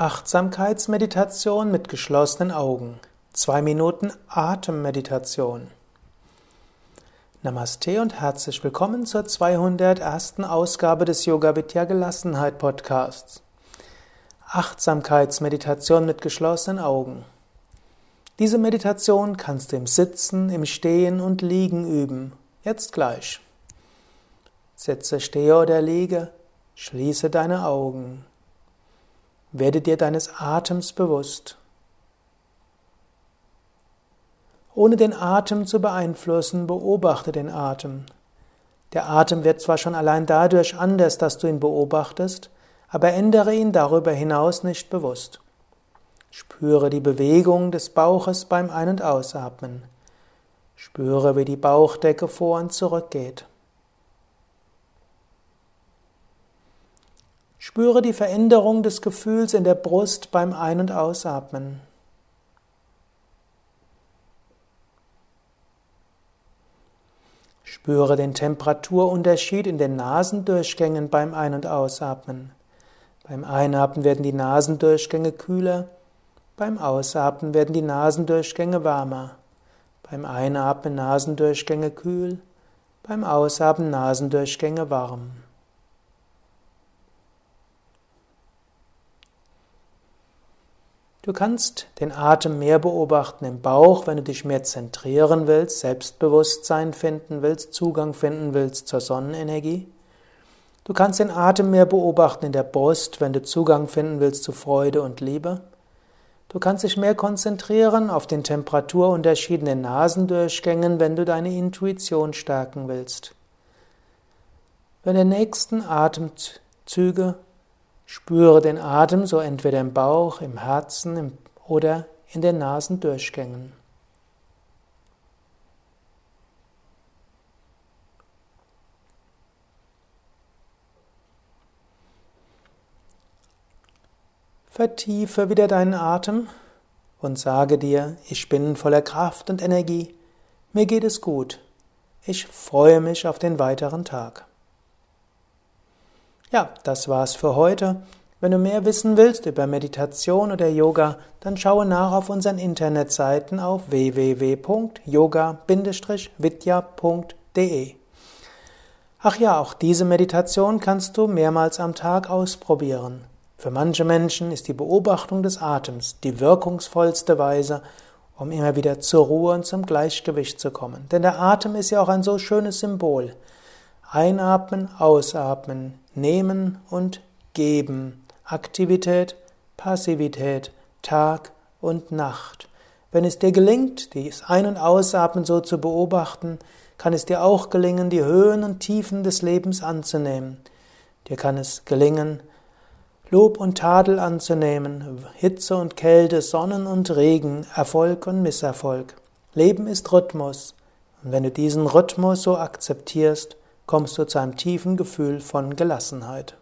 Achtsamkeitsmeditation mit geschlossenen Augen. Zwei Minuten Atemmeditation. Namaste und herzlich willkommen zur 201. Ausgabe des Yoga Vidya Gelassenheit Podcasts. Achtsamkeitsmeditation mit geschlossenen Augen. Diese Meditation kannst du im Sitzen, im Stehen und Liegen üben. Jetzt gleich. Sitze, stehe oder liege, schließe deine Augen. Werde dir deines Atems bewusst. Ohne den Atem zu beeinflussen, beobachte den Atem. Der Atem wird zwar schon allein dadurch anders, dass du ihn beobachtest, aber ändere ihn darüber hinaus nicht bewusst. Spüre die Bewegung des Bauches beim Ein- und Ausatmen. Spüre, wie die Bauchdecke vor und zurück geht. Spüre die Veränderung des Gefühls in der Brust beim Ein- und Ausatmen. Spüre den Temperaturunterschied in den Nasendurchgängen beim Ein- und Ausatmen. Beim Einatmen werden die Nasendurchgänge kühler, beim Ausatmen werden die Nasendurchgänge wärmer. Beim Einatmen Nasendurchgänge kühl, beim Ausatmen Nasendurchgänge warm. Du kannst den Atem mehr beobachten im Bauch, wenn du dich mehr zentrieren willst, Selbstbewusstsein finden willst, Zugang finden willst zur Sonnenenergie. Du kannst den Atem mehr beobachten in der Brust, wenn du Zugang finden willst zu Freude und Liebe. Du kannst dich mehr konzentrieren auf den Temperaturunterschied in den Nasendurchgängen, wenn du deine Intuition stärken willst. Wenn der nächsten Atemzüge Spüre den Atem so entweder im Bauch, im Herzen oder in den Nasendurchgängen. Vertiefe wieder deinen Atem und sage dir, ich bin voller Kraft und Energie, mir geht es gut, ich freue mich auf den weiteren Tag. Ja, das war's für heute. Wenn du mehr wissen willst über Meditation oder Yoga, dann schaue nach auf unseren Internetseiten auf www.yoga-vidya.de. Ach ja, auch diese Meditation kannst du mehrmals am Tag ausprobieren. Für manche Menschen ist die Beobachtung des Atems die wirkungsvollste Weise, um immer wieder zur Ruhe und zum Gleichgewicht zu kommen. Denn der Atem ist ja auch ein so schönes Symbol. Einatmen, ausatmen, nehmen und geben. Aktivität, Passivität, Tag und Nacht. Wenn es dir gelingt, das Ein- und Ausatmen so zu beobachten, kann es dir auch gelingen, die Höhen und Tiefen des Lebens anzunehmen. Dir kann es gelingen, Lob und Tadel anzunehmen, Hitze und Kälte, Sonnen und Regen, Erfolg und Misserfolg. Leben ist Rhythmus. Und wenn du diesen Rhythmus so akzeptierst, kommst du zu einem tiefen Gefühl von Gelassenheit.